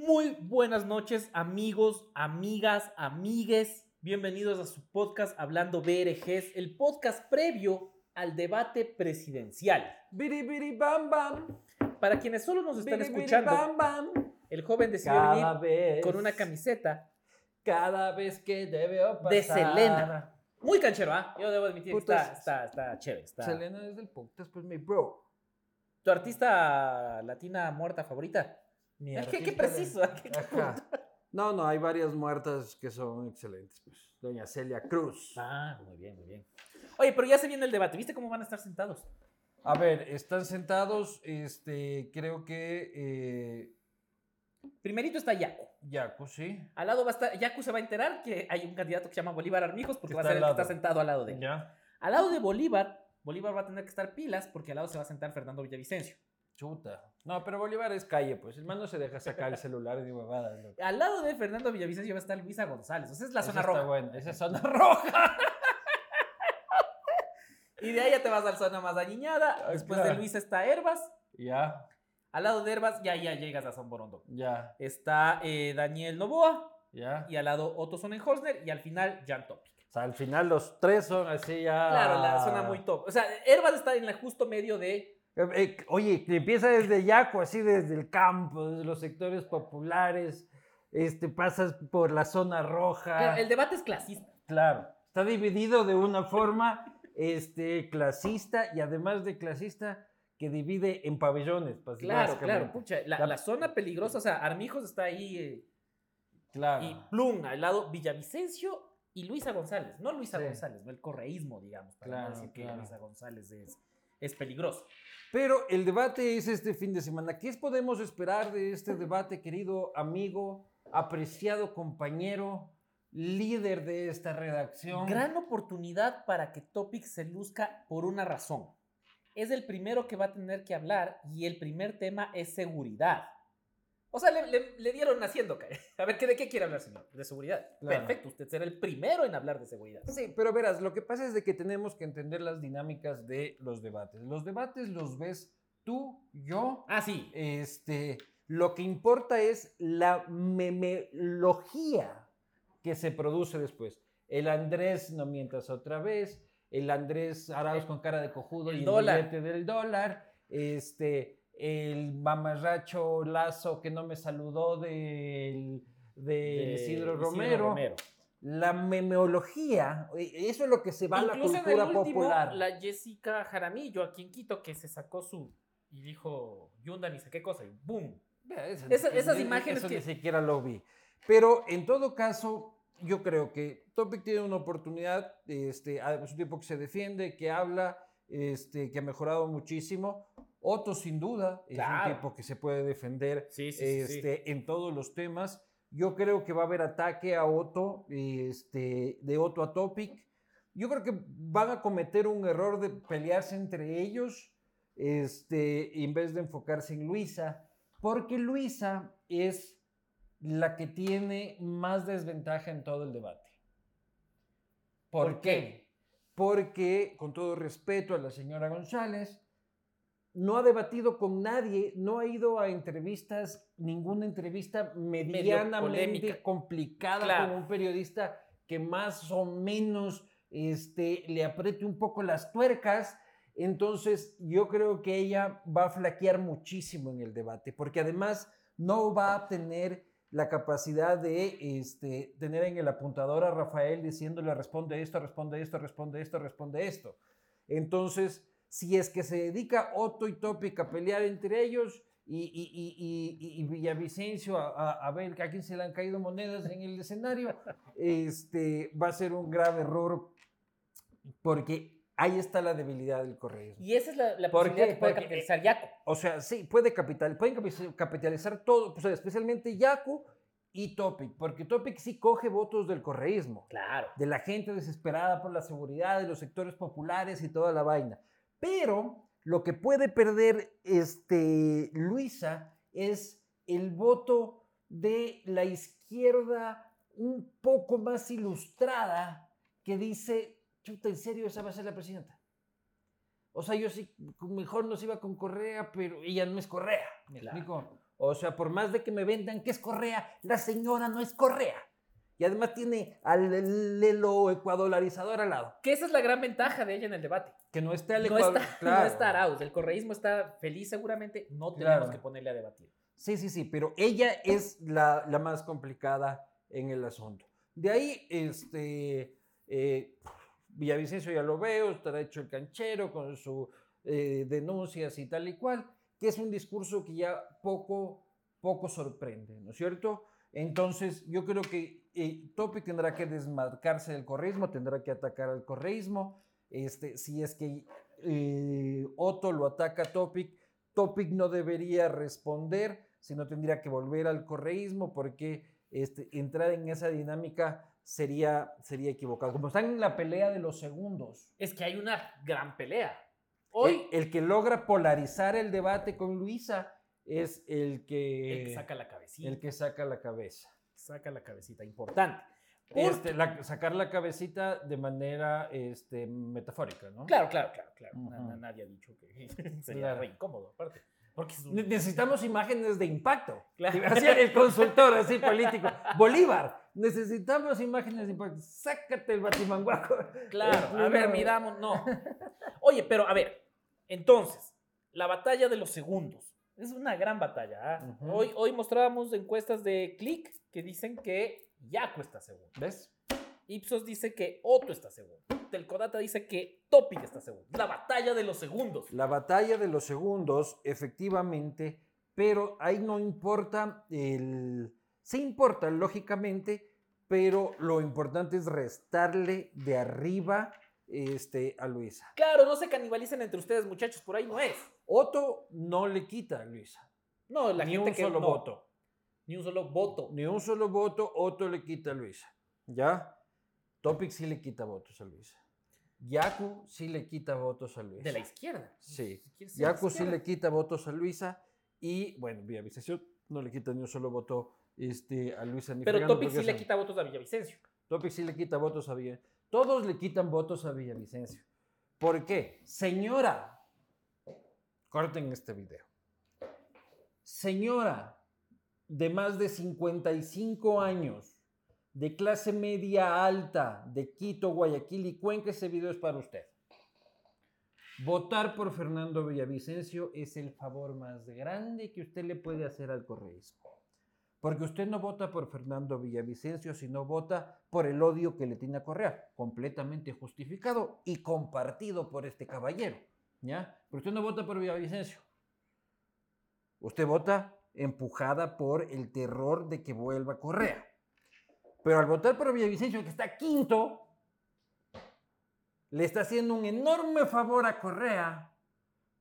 Muy buenas noches, amigos, amigas, amigues. Bienvenidos a su podcast Hablando BRGs, el podcast previo al debate presidencial. Biri biri bam bam. Para quienes solo nos están Biri, escuchando, bam bam. el joven decidió Cada venir vez. con una camiseta Cada vez que te veo pasar. de Selena. Muy canchero, ¿ah? Yo debo admitir está, está, está chévere. Está. Selena es del podcast, pues mi bro. ¿Tu artista latina muerta favorita? Mi ¿Qué- qué artista de- preciso, Ajá. No, no, hay varias muertas que son excelentes. Pues. Doña Celia Cruz. Ah, muy bien, muy bien. Oye, pero ya se viene el debate. ¿Viste cómo van a estar sentados? A ver, están sentados, este, creo que eh, Primerito está Yaku. Yaku, sí. Al lado va a estar, Yaku se va a enterar que hay un candidato que se llama Bolívar Armijos porque Que va a está ser el que está sentado al lado de él. Ya. Al lado de Bolívar, Bolívar va a tener que estar pilas porque al lado se va a sentar Fernando Villavicencio. Chuta. No, pero Bolívar es calle, pues. El man no se deja sacar el celular y huevadas. loco. Al lado de Fernando Villavicencio va a estar Luisa González. O sea, es la Esa zona está roja. buena, Esa es zona roja. Y de ahí ya te vas a la zona más dañada. Ah, Después de claro. Luisa está Herbas. Ya, Al lado de Herbas ya, ya llegas a San Borondo. ya, Está eh, Daniel Novoa. ya. Y al lado Otto Sonnenholzner. Y al final Jan Topic. O sea, al final los tres son así ya. Claro, la zona muy top. O sea, Herbas está en el justo medio de Eh, eh, oye, que empieza desde Yaco, así desde el campo, desde los sectores populares, este, pasas por la zona roja. Claro, el debate es clasista. Claro, está dividido de una forma este, clasista y además de clasista que divide en pabellones. pues, Claro, claro. Pucha, la, La- la zona peligrosa, o sea, Armijos está ahí eh, Claro. y Plum, al lado Villavicencio y Luisa González. No Luisa Sí. González, no el correísmo, digamos, para Claro, no decir que. Luisa González es, es peligroso. Pero el debate es este fin de semana. ¿Qué podemos esperar de este debate, querido amigo, apreciado compañero, líder de esta redacción? Gran oportunidad para que Topic se luzca por una razón. Es el primero que va a tener que hablar y el primer tema es seguridad. O sea, le, le- le dieron naciendo. cae. A ver, ¿qué, ¿de qué quiere hablar, señor? De seguridad. Claro. Perfecto, usted será el primero en hablar de seguridad. Sí, pero verás, lo que pasa es de que tenemos que entender las dinámicas de los debates. Los debates los ves tú, yo, Ah, sí. este, lo que importa es la memelogía que se produce después. El Andrés no mientas otra vez, el Andrés Arauz con cara de cojudo El y el dólar. billete del dólar, este, el mamarracho Lazo que no me saludó del, del de Isidro Romero. La memeología, eh, eso es lo que se va a la Incluso en cultura el último, popular. la Jessica Jaramillo aquí en Quito, que se sacó su. y dijo Yunda ni sé qué cosa, y ¡boom! Esa- Esa- esas eh, imágenes eso que- ni siquiera lo vi. Pero en todo caso, yo creo que Topic tiene una oportunidad, este, es un tipo que se defiende, que habla, este, que ha mejorado muchísimo. Otto, sin duda, es Claro. un tipo que se puede defender Sí, sí, sí, sí. este, en todos los temas. Yo creo que va a haber ataque a Otto, este, de Otto a Topic. Yo creo que van a cometer un error de pelearse entre ellos este, en vez de enfocarse en Luisa, porque Luisa es la que tiene más desventaja en todo el debate. ¿Por, ¿Por qué? qué? Porque, con todo respeto a la señora González, no ha debatido con nadie, no ha ido a entrevistas, ninguna entrevista medianamente complicada Claro. con un periodista que más o menos este, le apriete un poco las tuercas. Entonces, yo creo que ella va a flaquear muchísimo en el debate, porque además no va a tener la capacidad de este, tener en el apuntador a Rafael diciéndole responde esto, responde esto, responde esto, responde esto. Entonces, si es que se dedica Otto y Topic a pelear entre ellos y, y, y, y- Villavicencio a, a, a ver a quién se le han caído monedas en el escenario, este, va a ser un grave error porque ahí está la debilidad del correísmo. Y esa es la, la ¿Por posibilidad qué? que puede Porque- capitalizar Yaco. O sea, sí, puede capital, pueden capi- capitalizar todo, o sea, especialmente Yaku y Topic, porque Topic sí coge votos del correísmo Claro. de la gente desesperada por la seguridad, de los sectores populares y toda la vaina. Pero lo que puede perder este, Luisa es el voto de la izquierda un poco más ilustrada que dice, chuta, en serio, esa va a ser la presidenta. O sea, yo sí, mejor nos iba con Correa, pero ella no es Correa. ¿Me Claro. explico? O sea, por más de que me vendan que es Correa, la señora no es Correa. Y además tiene al Lelo ecuadolarizador al lado. Que esa es la gran ventaja de ella en el debate. Que no está el No Ecuador. está, claro. no está Arauz. El correísmo está feliz seguramente. No tenemos Claro. que ponerle a debatir. Sí, sí, sí, pero ella es la, la más complicada en el asunto. De ahí, este, eh, Villavicencio ya lo veo, estará hecho el canchero con sus denuncias y tal y cual, que es un discurso que ya poco, poco sorprende, ¿no es cierto? Entonces, yo creo que eh, Topic tendrá que desmarcarse del correísmo, tendrá que atacar al correísmo. Este, si es que eh, Otto lo ataca a Topic, Topic no debería responder, sino tendría que volver al correísmo porque este, entrar en esa dinámica sería, sería equivocado. Como están en la pelea de los segundos, Es que hay una gran pelea. Hoy, el, el que logra polarizar el debate con Luisa es el que, el que saca la cabecita. el que saca la cabeza. Saca la cabecita. Importante. Por- Este, la- sacar la cabecita de manera este, metafórica, ¿no? Claro, claro, claro, claro. Nadie ha dicho que sería Claro. re incómodo, aparte. Porque un- Necesitamos imágenes de impacto. Claro. Así el consultor, así político. Bolívar, necesitamos imágenes de impacto. Sácate el batimanguaco. Claro, a ver, miramos, no. Oye, pero a ver, entonces, la batalla de los segundos. Es una gran batalla. ¿ah? Hoy, hoy mostrábamos encuestas de Click que dicen que Yaco está segundo. ¿Ves? Ipsos dice que Otto está segundo. Telcodata dice que Topic está segundo. La batalla de los segundos. La batalla de los segundos, efectivamente, pero ahí no importa el... Sí importa, lógicamente, pero lo importante es restarle de arriba este, a Luisa. Claro, no se canibalicen entre ustedes, muchachos, por ahí no es. Otto no le quita a Luisa. No, la Ni gente un que solo no. voto. Ni un solo voto. Ni un solo voto, Otto le quita a Luisa. ¿Ya? Topic sí le quita votos a Luisa. Yaku sí le quita votos a Luisa. De la izquierda. Sí. Yaku sí le quita votos a Luisa. Y bueno, Villavicencio no le quita ni un solo voto este, a Luisa ni Pero Topic sí le quita votos a Villavicencio. Topic sí le quita votos a Villavicencio. Todos le quitan votos a Villavicencio. ¿Por qué? Señora, corten este video. Señora de más de 55 años, de clase media alta, de Quito, Guayaquil y Cuenca, ese video es para usted. Votar por Fernando Villavicencio es el favor más grande que usted le puede hacer al correísmo. Porque usted no vota por Fernando Villavicencio, sino vota por el odio que le tiene a Correa, completamente justificado y compartido por este caballero. ¿Ya? Pero usted no vota por Villavicencio. Usted vota empujada por el terror de que vuelva Correa. Pero al votar por Villavicencio, que está quinto, le está haciendo un enorme favor a Correa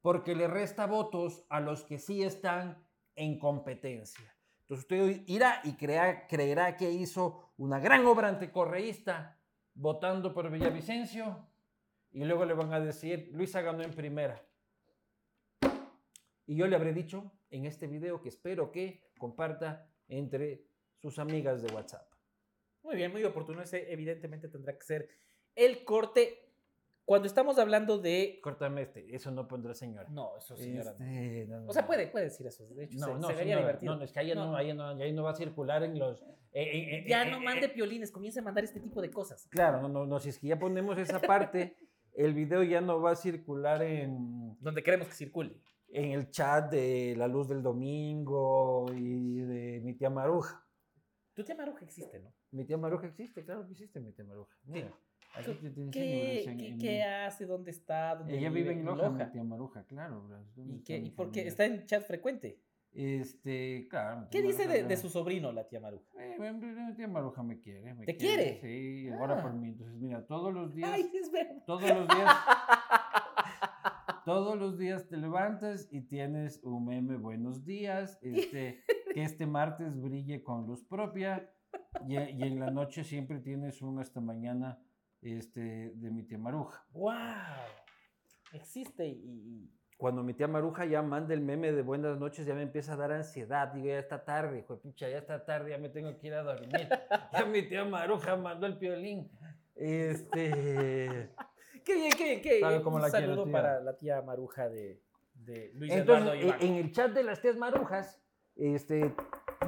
porque le resta votos a los que sí están en competencia. Entonces usted irá y creerá que hizo una gran obra anticorreísta votando por Villavicencio y luego le van a decir, Luisa ganó en primera. Y yo le habré dicho en este video que espero que comparta entre sus amigas de WhatsApp. Muy bien, muy oportuno. Ese evidentemente tendrá que ser el corte. Cuando estamos hablando de... Córtame este, eso no pondrá señora. No, eso señora. Este, no, no, O sea, puede, puede decir eso. De hecho, No, se, no, se vería señora, divertido. No, no, es que ahí no, ahí no, ahí no va a circular en los... eh, eh, eh, Ya eh, no eh, mande piolines, comience a mandar este tipo de cosas. Claro, no, no, no, si es que ya ponemos esa parte, el video ya no va a circular en, Donde queremos que circule. en el chat de La Luz del Domingo y de mi tía Maruja. Tu tía Maruja existe, ¿no? Mi tía Maruja existe, claro que existe mi tía Maruja. Mira, aquí te- ¿Qué, en- qué- en- qué hace? ¿Dónde está? ¿Dónde Ella vive en Loja, Loja? tía Maruja, claro. bro, ¿dónde ¿Y, qué, y por qué? familia? Está en chat frecuente. Este, claro. ¿Qué dice de, su sobrino, la tía Maruja? Eh, mi tía Maruja me quiere. me ¿Te quiere? Sí, ahora Ah. por mí. Entonces, mira, todos los días... Ay, es verdad. Todos los días. todos los días te levantas y tienes un meme buenos días. Este, que este martes brille con luz propia. Y, y en la noche siempre tienes un hasta mañana este, de mi tía Maruja. ¡Wow! Existe y- Cuando mi tía Maruja ya manda el meme de buenas noches, ya me empieza a dar ansiedad. Digo, ya está tarde, hijo de pucha, ya está tarde, ya me tengo que ir a dormir. Ya mi tía Maruja mandó el piolín. Este. Qué bien, qué bien, qué bien. ¿Sabe cómo Un la saludo para la tía Maruja de, de Luis Entonces, Eduardo en, el chat de las tías marujas, este,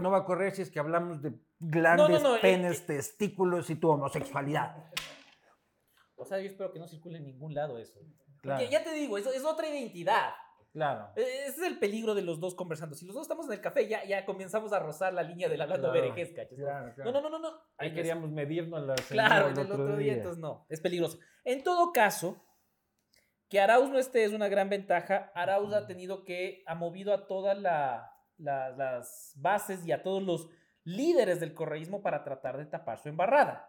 no va a correr si es que hablamos de grandes no, eh, penes, eh. testículos y tu homosexualidad. O sea, yo espero que no circule en ningún lado eso. Claro. Porque ya te digo, eso es otra identidad. Claro. E- Ese es el peligro de los dos conversando. Si los dos estamos en el café, ya, ya comenzamos a rozar la línea del hablando Claro, verejez, ¿cachas? claro, claro. No, no, no, no, no. Ahí queríamos medirnos las. Claro, en el otro día, entonces no, es peligroso. En todo caso, que Arauz no esté es una gran ventaja. Arauz ha tenido que, ha movido a todas la- la- las bases y a todos los líderes del correísmo para tratar de tapar su embarrada.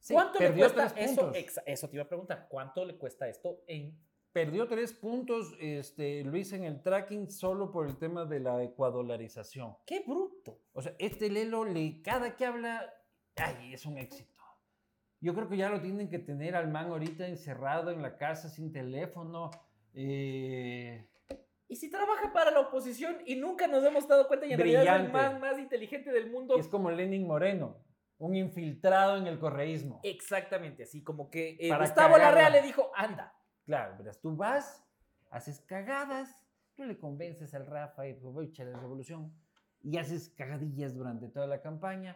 Sí, ¿Cuánto le cuesta eso? Eso te iba a preguntar. ¿Cuánto le cuesta esto en Perdió tres puntos, este, Luis, en el tracking solo por el tema de la ecuadolarización. qué bruto? O sea, este Lelo, le, cada que habla, ay, es un éxito. Yo creo que ya lo tienen que tener al man ahorita encerrado en la casa sin teléfono. eh, Y si trabaja para la oposición y nunca nos hemos dado cuenta y en realidad es el Brillante. más, más inteligente del mundo. es como Lenin Moreno, un infiltrado en el correísmo. Exactamente, así como que eh, Gustavo cagarla. Larrea le dijo, anda. Claro, verás, tú vas, haces cagadas, tú le convences al Rafa y pues a la revolución. Y haces cagadillas durante toda la campaña.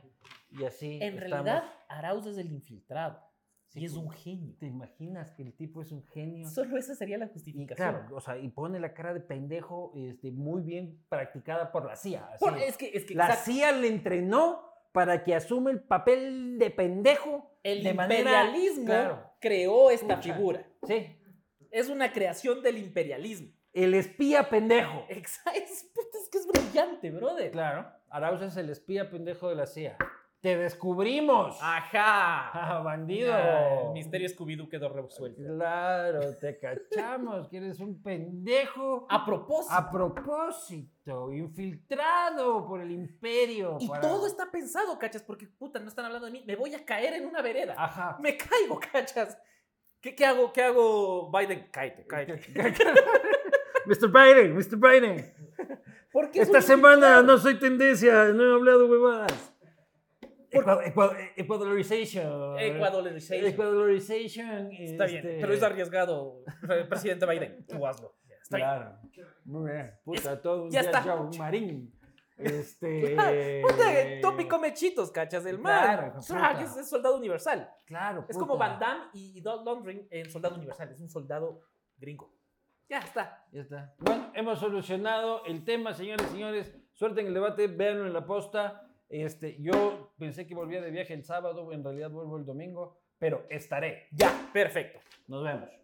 Y así. En estamos. realidad, Arauz es el infiltrado. Sí, y es un genio. ¿Te imaginas que el tipo es un genio? Solo esa sería la Y justificación. claro, o sea, y pone la cara de pendejo este, muy bien practicada por la CIA. así Por- es. es que, es que la exacto, CIA le entrenó para que asume el papel de pendejo el de manera- imperialismo claro. creó esta Pucha. figura. Sí, Es una creación del imperialismo. el espía pendejo. Exa- Es, puta, es que es brillante, brother. Claro, Arauz es el espía pendejo de la CIA. ¡Te descubrimos! Ajá. ¡Ah, bandido! Ah, el misterio Scooby-Doo quedó resuelto. Claro, te cachamos que eres un pendejo. A propósito. A propósito, infiltrado por el imperio. y para- todo está pensado, cachas, porque puta, no están hablando de mí. Me voy a caer en una vereda. Ajá. Me caigo, cachas. ¿Qué, qué hago? ¿Qué hago, Biden? Cállate, cállate. Mr. Biden, Mr. Biden. Porque es Esta semana infiltrado. no soy tendencia, no he hablado huevadas. Ecuador- Ecuador- Ecuadorization. Ecuadorization. Ecuadorization. Está bien, este, pero es arriesgado, pre- presidente Biden. Tú hazlo. Está bien. Claro. Muy bien. Puta, todo un ya día está. Joe marín. Este. Puta, tópico mechitos, cachas, del mal. Claro, Shrek puta. es, es soldado universal. Claro. Es como. Van Damme y, Dolph Lundgren en Soldado Universal. Es un soldado gringo. Ya está. Ya está. Bueno, hemos solucionado el tema, señores y señores. Suerte en el debate, véanlo en la posta. Este, yo pensé que volvía de viaje el sábado, en realidad vuelvo el domingo, pero estaré. Ya, perfecto. Nos vemos.